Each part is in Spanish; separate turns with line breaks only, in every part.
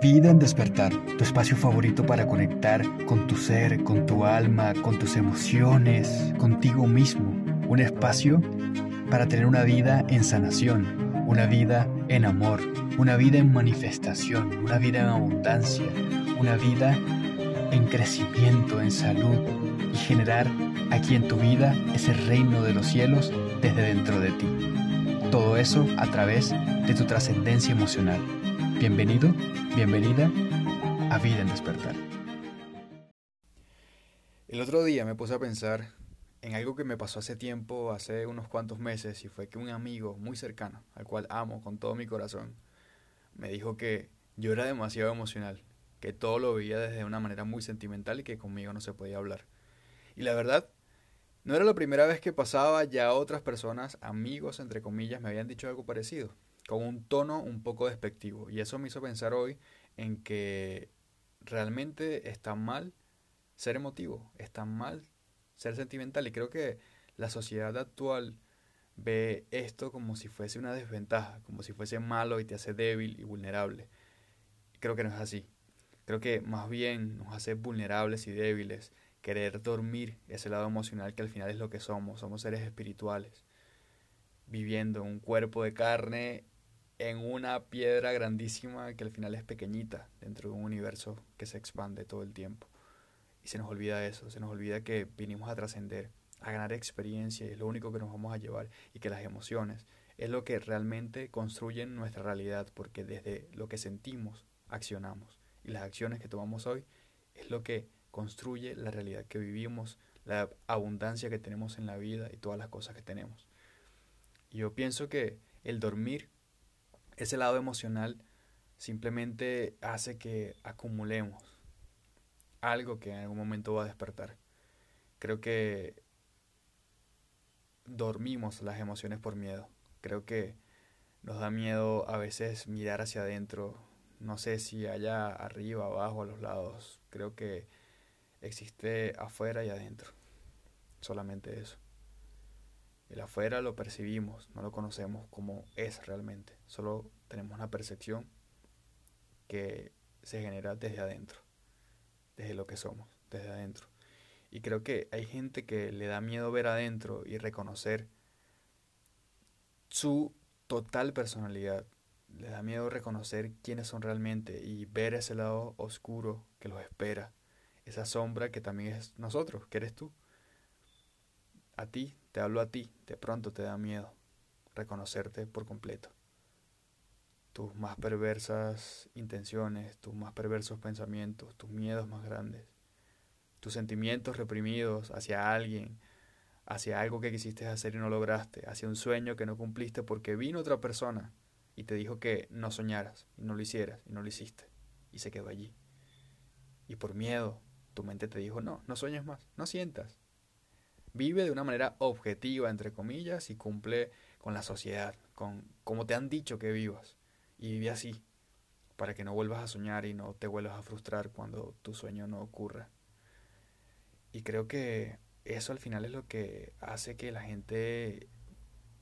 Vida en despertar, tu espacio favorito para conectar con tu ser, con tu alma, con tus emociones, contigo mismo. Un espacio para tener una vida en sanación, una vida en amor, una vida en manifestación, una vida en abundancia, una vida en crecimiento, en salud y generar aquí en tu vida ese reino de los cielos desde dentro de ti. Todo eso a través de tu trascendencia emocional. Bienvenido, bienvenida a Vida en Despertar.
El otro día me puse a pensar en algo que me pasó hace tiempo, hace unos cuantos meses, y fue que un amigo muy cercano, al cual amo con todo mi corazón, me dijo que yo era demasiado emocional, que todo lo veía desde una manera muy sentimental y que conmigo no se podía hablar. Y la verdad, no era la primera vez que pasaba, ya otras personas, amigos entre comillas, me habían dicho algo parecido, con un tono un poco despectivo. Y eso me hizo pensar hoy en que realmente está mal ser emotivo, está mal ser sentimental. Y creo que la sociedad actual ve esto como si fuese una desventaja, como si fuese malo y te hace débil y vulnerable. Creo que no es así. Creo que más bien nos hace vulnerables y débiles querer dormir ese lado emocional que al final es lo que somos, somos seres espirituales, viviendo en un cuerpo de carne en una piedra grandísima que al final es pequeñita dentro de un universo que se expande todo el tiempo. Y se nos olvida eso, se nos olvida que vinimos a trascender, a ganar experiencia y es lo único que nos vamos a llevar y que las emociones es lo que realmente construyen nuestra realidad porque desde lo que sentimos accionamos y las acciones que tomamos hoy es lo que construye la realidad que vivimos, la abundancia que tenemos en la vida y todas las cosas que tenemos. Y yo pienso que el dormir, ese lado emocional, simplemente hace que acumulemos algo que en algún momento va a despertar. Creo que dormimos las emociones por miedo. Creo que nos da miedo a veces mirar hacia adentro. No sé si allá arriba, abajo, a los lados. Creo que existe afuera y adentro. Solamente eso. El afuera lo percibimos, no lo conocemos como es realmente. Solo tenemos una percepción que se genera desde adentro, desde lo que somos, desde adentro. Y creo que hay gente que le da miedo ver adentro y reconocer su total personalidad. Le da miedo reconocer quiénes son realmente y ver ese lado oscuro que los espera esa sombra que también es nosotros, que eres tú. A ti, te hablo a ti, de pronto te da miedo reconocerte por completo. Tus más perversas intenciones, tus más perversos pensamientos, tus miedos más grandes, tus sentimientos reprimidos hacia alguien, hacia algo que quisiste hacer y no lograste, hacia un sueño que no cumpliste porque vino otra persona y te dijo que no soñaras y no lo hicieras y no lo hiciste y se quedó allí. Y por miedo, tu mente te dijo, no, no sueñes más, no sientas. Vive de una manera objetiva, entre comillas, y cumple con la sociedad, con como te han dicho que vivas. Y vive así, para que no vuelvas a soñar y no te vuelvas a frustrar cuando tu sueño no ocurra. Y creo que eso al final es lo que hace que la gente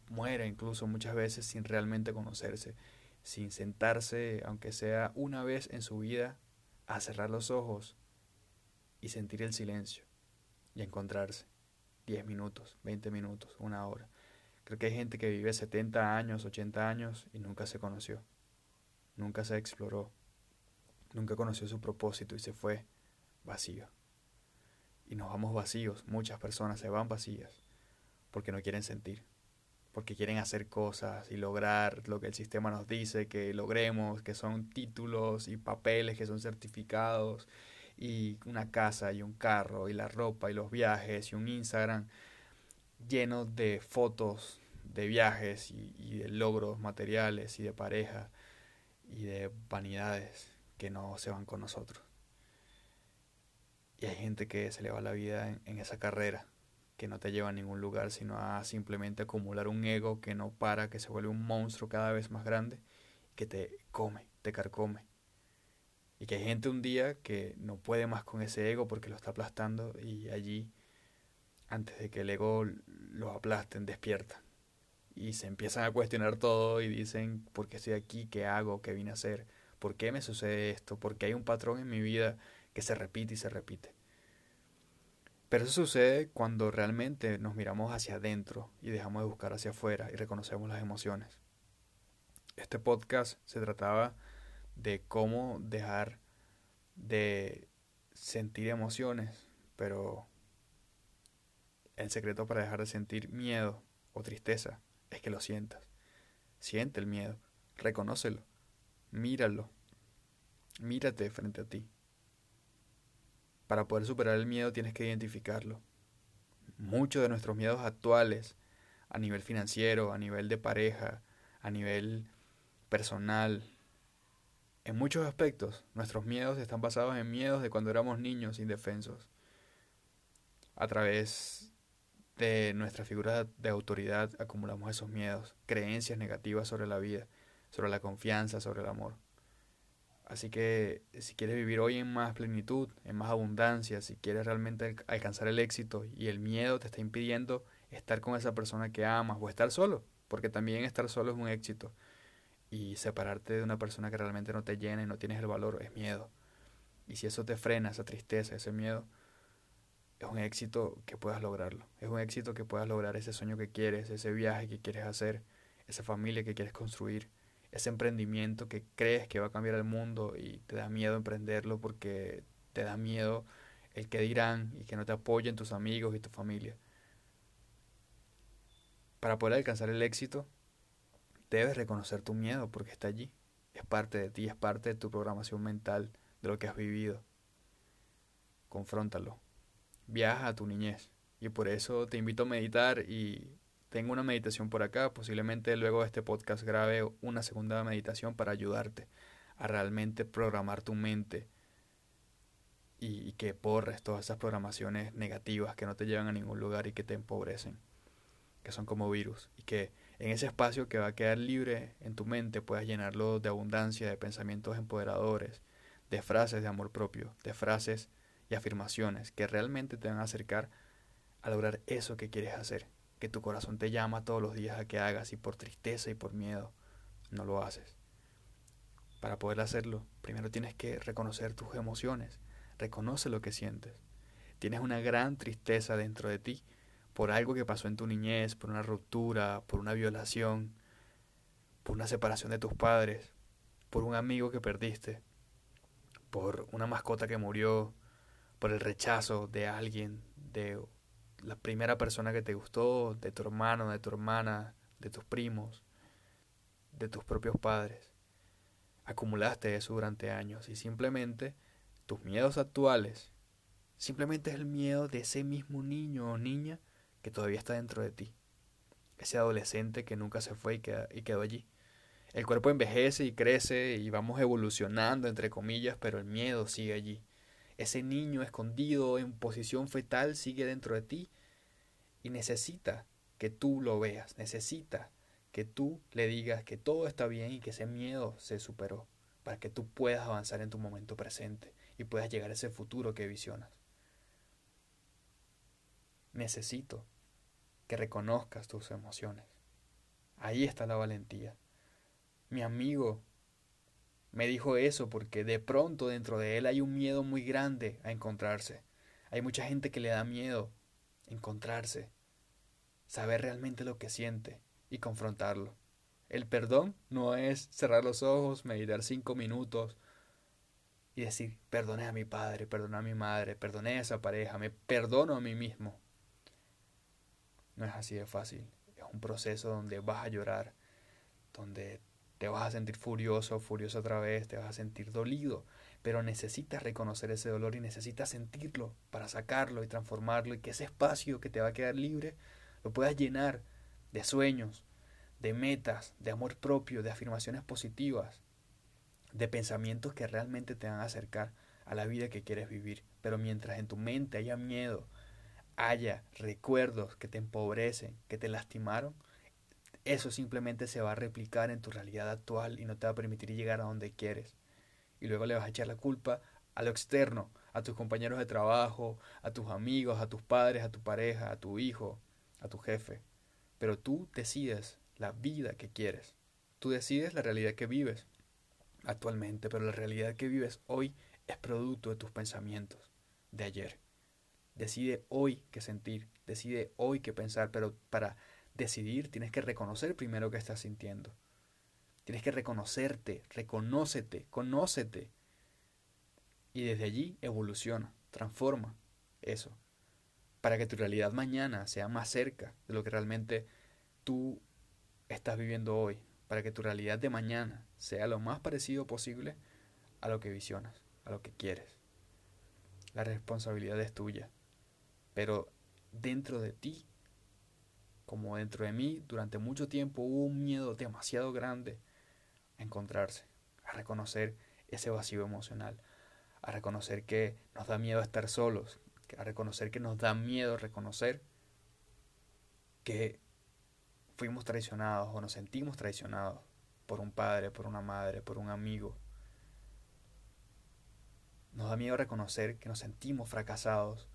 muera incluso muchas veces sin realmente conocerse, sin sentarse, aunque sea una vez en su vida, a cerrar los ojos y sentir el silencio y encontrarse. 10 minutos, 20 minutos, una hora. Creo que hay gente que vive 70 años, 80 años y nunca se conoció. Nunca se exploró. Nunca conoció su propósito y se fue vacío. Y nos vamos vacíos. Muchas personas se van vacías porque no quieren sentir. Porque quieren hacer cosas y lograr lo que el sistema nos dice que logremos, que son títulos y papeles, que son certificados y una casa y un carro y la ropa y los viajes y un Instagram lleno de fotos de viajes y, de logros materiales y de pareja y de vanidades que no se van con nosotros. Y hay gente que se le va la vida en, en esa carrera, que no te lleva a ningún lugar, sino a simplemente acumular un ego que no para, que se vuelve un monstruo cada vez más grande, que te come, te carcome y que hay gente un día que no puede más con ese ego porque lo está aplastando y allí, antes de que el ego lo aplasten, despierta Y se empiezan a cuestionar todo y dicen, ¿por qué estoy aquí? ¿Qué hago? ¿Qué vine a hacer? ¿Por qué me sucede esto? Porque hay un patrón en mi vida que se repite y se repite. Pero eso sucede cuando realmente nos miramos hacia adentro y dejamos de buscar hacia afuera y reconocemos las emociones. Este podcast se trataba de cómo dejar de sentir emociones, pero el secreto para dejar de sentir miedo o tristeza es que lo sientas. Siente el miedo, reconócelo, míralo, mírate frente a ti. Para poder superar el miedo tienes que identificarlo. Muchos de nuestros miedos actuales, a nivel financiero, a nivel de pareja, a nivel personal, en muchos aspectos, nuestros miedos están basados en miedos de cuando éramos niños indefensos. A través de nuestra figura de autoridad acumulamos esos miedos, creencias negativas sobre la vida, sobre la confianza, sobre el amor. Así que si quieres vivir hoy en más plenitud, en más abundancia, si quieres realmente alcanzar el éxito y el miedo te está impidiendo estar con esa persona que amas o estar solo, porque también estar solo es un éxito y separarte de una persona que realmente no te llena y no tienes el valor es miedo. Y si eso te frena, esa tristeza, ese miedo, es un éxito que puedas lograrlo. Es un éxito que puedas lograr ese sueño que quieres, ese viaje que quieres hacer, esa familia que quieres construir, ese emprendimiento que crees que va a cambiar el mundo y te da miedo emprenderlo porque te da miedo el que dirán y que no te apoyen tus amigos y tu familia. Para poder alcanzar el éxito, debes reconocer tu miedo porque está allí. Es parte de ti, es parte de tu programación mental, de lo que has vivido. Confróntalo. Viaja a tu niñez. Y por eso te invito a meditar y tengo una meditación por acá. Posiblemente luego de este podcast grabe una segunda meditación para ayudarte a realmente programar tu mente y, que borres todas esas programaciones negativas que no te llevan a ningún lugar y que te empobrecen, que son como virus y que en ese espacio que va a quedar libre en tu mente puedas llenarlo de abundancia, de pensamientos empoderadores, de frases de amor propio, de frases y afirmaciones que realmente te van a acercar a lograr eso que quieres hacer, que tu corazón te llama todos los días a que hagas y por tristeza y por miedo no lo haces. Para poder hacerlo, primero tienes que reconocer tus emociones, reconoce lo que sientes. Tienes una gran tristeza dentro de ti por algo que pasó en tu niñez, por una ruptura, por una violación, por una separación de tus padres, por un amigo que perdiste, por una mascota que murió, por el rechazo de alguien, de la primera persona que te gustó, de tu hermano, de tu hermana, de tus primos, de tus propios padres. Acumulaste eso durante años y simplemente tus miedos actuales, simplemente es el miedo de ese mismo niño o niña que todavía está dentro de ti. Ese adolescente que nunca se fue y, quedó allí. El cuerpo envejece y crece y vamos evolucionando, entre comillas, pero el miedo sigue allí. Ese niño escondido en posición fetal sigue dentro de ti y necesita que tú lo veas, necesita que tú le digas que todo está bien y que ese miedo se superó, para que tú puedas avanzar en tu momento presente y puedas llegar a ese futuro que visionas necesito que reconozcas tus emociones. Ahí está la valentía. Mi amigo me dijo eso porque de pronto dentro de él hay un miedo muy grande a encontrarse. Hay mucha gente que le da miedo encontrarse, saber realmente lo que siente y confrontarlo. El perdón no es cerrar los ojos, meditar cinco minutos y decir, perdoné a mi padre, perdoné a mi madre, perdoné a esa pareja, me perdono a mí mismo. No es así de fácil. Es un proceso donde vas a llorar, donde te vas a sentir furioso, furioso otra vez, te vas a sentir dolido, pero necesitas reconocer ese dolor y necesitas sentirlo para sacarlo y transformarlo y que ese espacio que te va a quedar libre lo puedas llenar de sueños, de metas, de amor propio, de afirmaciones positivas, de pensamientos que realmente te van a acercar a la vida que quieres vivir. Pero mientras en tu mente haya miedo, haya recuerdos que te empobrecen, que te lastimaron, eso simplemente se va a replicar en tu realidad actual y no te va a permitir llegar a donde quieres. Y luego le vas a echar la culpa a lo externo, a tus compañeros de trabajo, a tus amigos, a tus padres, a tu pareja, a tu hijo, a tu jefe. Pero tú decides la vida que quieres. Tú decides la realidad que vives. actualmente, pero la realidad que vives hoy es producto de tus pensamientos de ayer. Decide hoy qué sentir, decide hoy qué pensar, pero para decidir tienes que reconocer primero qué estás sintiendo. Tienes que reconocerte, reconócete, conócete. Y desde allí evoluciona, transforma eso, para que tu realidad mañana sea más cerca de lo que realmente tú estás viviendo hoy, para que tu realidad de mañana sea lo más parecido posible a lo que visionas, a lo que quieres. La responsabilidad es tuya, pero dentro de ti, como dentro de mí, durante mucho tiempo hubo un miedo demasiado grande a encontrarse, a reconocer ese vacío emocional, a reconocer que nos da miedo estar solos, a reconocer que nos da miedo reconocer que fuimos traicionados o nos sentimos traicionados por un padre, por una madre, por un amigo. Nos da miedo reconocer que nos sentimos fracasados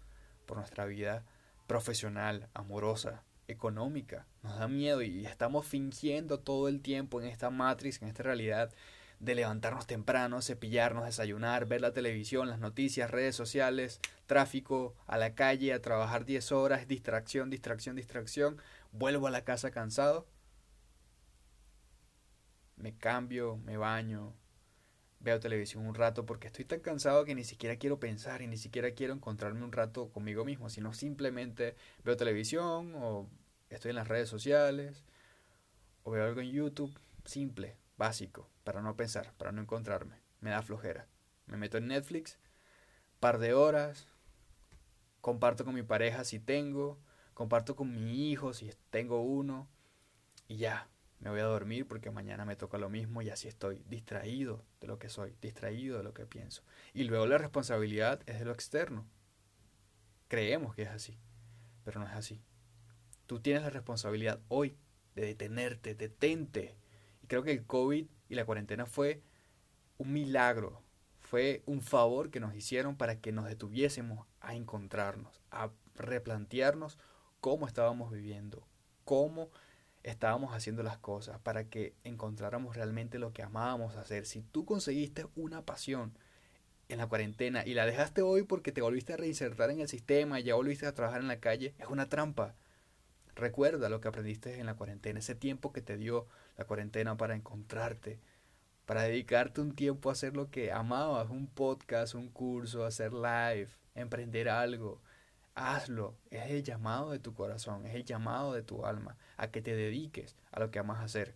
por nuestra vida profesional, amorosa, económica. Nos da miedo y estamos fingiendo todo el tiempo en esta matriz, en esta realidad de levantarnos temprano, cepillarnos, desayunar, ver la televisión, las noticias, redes sociales, tráfico, a la calle, a trabajar 10 horas, distracción, distracción, distracción, vuelvo a la casa cansado, me cambio, me baño, veo televisión un rato porque estoy tan cansado que ni siquiera quiero pensar y ni siquiera quiero encontrarme un rato conmigo mismo, sino simplemente veo televisión o estoy en las redes sociales o veo algo en YouTube, simple, básico, para no pensar, para no encontrarme. Me da flojera. Me meto en Netflix, par de horas, comparto con mi pareja si tengo, comparto con mi hijo si tengo uno y ya, me voy a dormir porque mañana me toca lo mismo y así estoy distraído de lo que soy, distraído de lo que pienso. Y luego la responsabilidad es de lo externo. Creemos que es así, pero no es así. Tú tienes la responsabilidad hoy de detenerte, detente. Y creo que el COVID y la cuarentena fue un milagro, fue un favor que nos hicieron para que nos detuviésemos a encontrarnos, a replantearnos cómo estábamos viviendo, cómo estábamos haciendo las cosas, para que encontráramos realmente lo que amábamos hacer. Si tú conseguiste una pasión en la cuarentena y la dejaste hoy porque te volviste a reinsertar en el sistema y ya volviste a trabajar en la calle, es una trampa. Recuerda lo que aprendiste en la cuarentena, ese tiempo que te dio la cuarentena para encontrarte, para dedicarte un tiempo a hacer lo que amabas, un podcast, un curso, hacer live, emprender algo, hazlo. Es el llamado de tu corazón, es el llamado de tu alma a que te dediques a lo que amas hacer.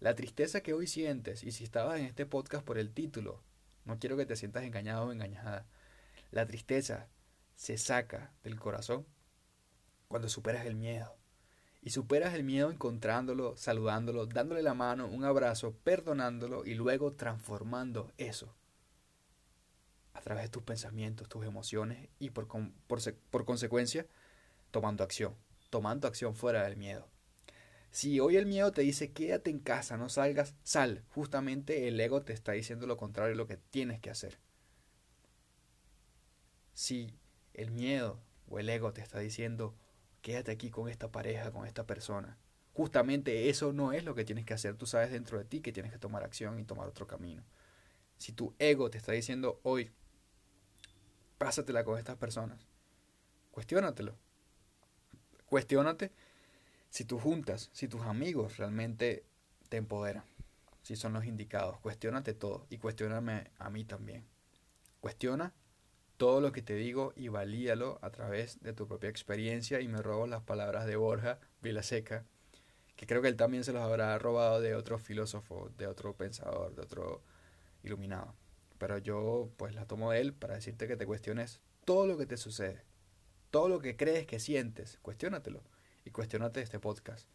La tristeza que hoy sientes, y si estabas en este podcast por el título, no quiero que te sientas engañado o engañada. La tristeza se saca del corazón cuando superas el miedo. Y superas el miedo encontrándolo, saludándolo, dándole la mano, un abrazo, perdonándolo y luego transformando eso a través de tus pensamientos, tus emociones y por, por, consecuencia tomando acción, tomando acción fuera del miedo. Si hoy el miedo te dice quédate en casa, no salgas, sal. Justamente el ego te está diciendo lo contrario de lo que tienes que hacer. Si el miedo o el ego te está diciendo quédate aquí con esta pareja, con esta persona, justamente eso no es lo que tienes que hacer. Tú sabes dentro de ti que tienes que tomar acción y tomar otro camino. Si tu ego te está diciendo hoy pásatela con estas personas. Cuestiónatelo. Cuestiónate si tú juntas, si tus amigos realmente te empoderan, si son los indicados. Cuestiónate todo y cuestióname a mí también. Cuestiona todo lo que te digo y valíalo a través de tu propia experiencia y me robo las palabras de Borja Vilaseca, que creo que él también se los habrá robado de otro filósofo, de otro pensador, de otro iluminado. Pero yo pues la tomo de él para decirte que te cuestiones todo lo que te sucede. Todo lo que crees que sientes, cuestiónatelo. Y cuestionate este podcast.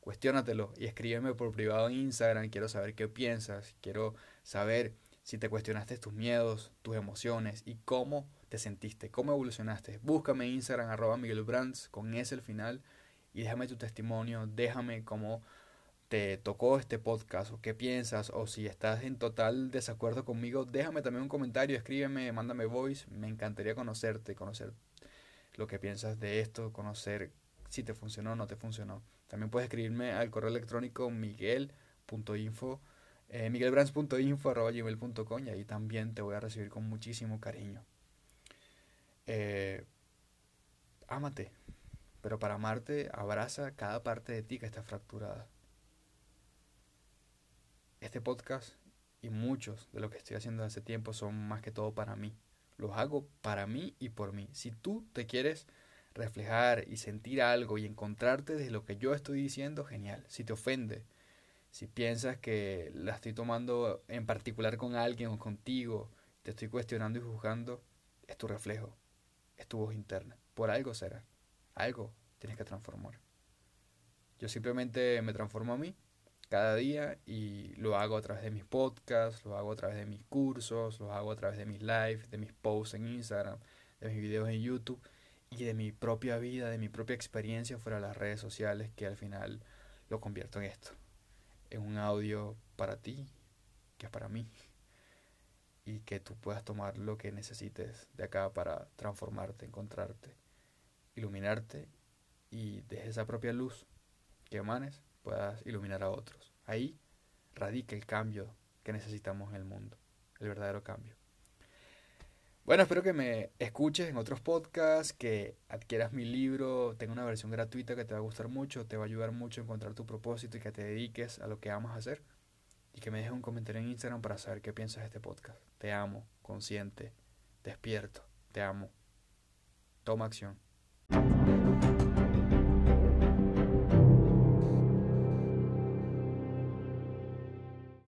Cuestiónatelo y escríbeme por privado en Instagram. Quiero saber qué piensas. Quiero saber si te cuestionaste tus miedos, tus emociones y cómo te sentiste, cómo evolucionaste. Búscame en Instagram arroba Miguel Brands con ese el final y déjame tu testimonio. Déjame cómo te tocó este podcast o qué piensas o si estás en total desacuerdo conmigo, déjame también un comentario, escríbeme, mándame voice, me encantaría conocerte, conocer lo que piensas de esto, conocer si te funcionó o no te funcionó. También puedes escribirme al correo electrónico miguel.info Eh, miguelbrands.info.gmail.com y ahí también te voy a recibir con muchísimo cariño. Eh, ámate, pero para amarte abraza cada parte de ti que está fracturada. Este podcast y muchos de lo que estoy haciendo hace tiempo son más que todo para mí. Los hago para mí y por mí. Si tú te quieres reflejar y sentir algo y encontrarte de lo que yo estoy diciendo, genial. Si te ofende, si piensas que la estoy tomando en particular con alguien o contigo, te estoy cuestionando y juzgando, es tu reflejo, es tu voz interna. Por algo será. Algo tienes que transformar. Yo simplemente me transformo a mí cada día y lo hago a través de mis podcasts, lo hago a través de mis cursos, lo hago a través de mis lives, de mis posts en Instagram, de mis videos en YouTube y de mi propia vida, de mi propia experiencia fuera de las redes sociales que al final lo convierto en esto, en un audio para ti, que es para mí. Y que tú puedas tomar lo que necesites de acá para transformarte, encontrarte, iluminarte y desde esa propia luz que emanes puedas iluminar a otros. Ahí radica el cambio que necesitamos en el mundo, el verdadero cambio. Bueno, espero que me escuches en otros podcasts, que adquieras mi libro, tenga una versión gratuita que te va a gustar mucho, te va a ayudar mucho a encontrar tu propósito y que te dediques a lo que amas hacer. Y que me dejes un comentario en Instagram para saber qué piensas de este podcast. Te amo, consciente, despierto, te amo. Toma acción.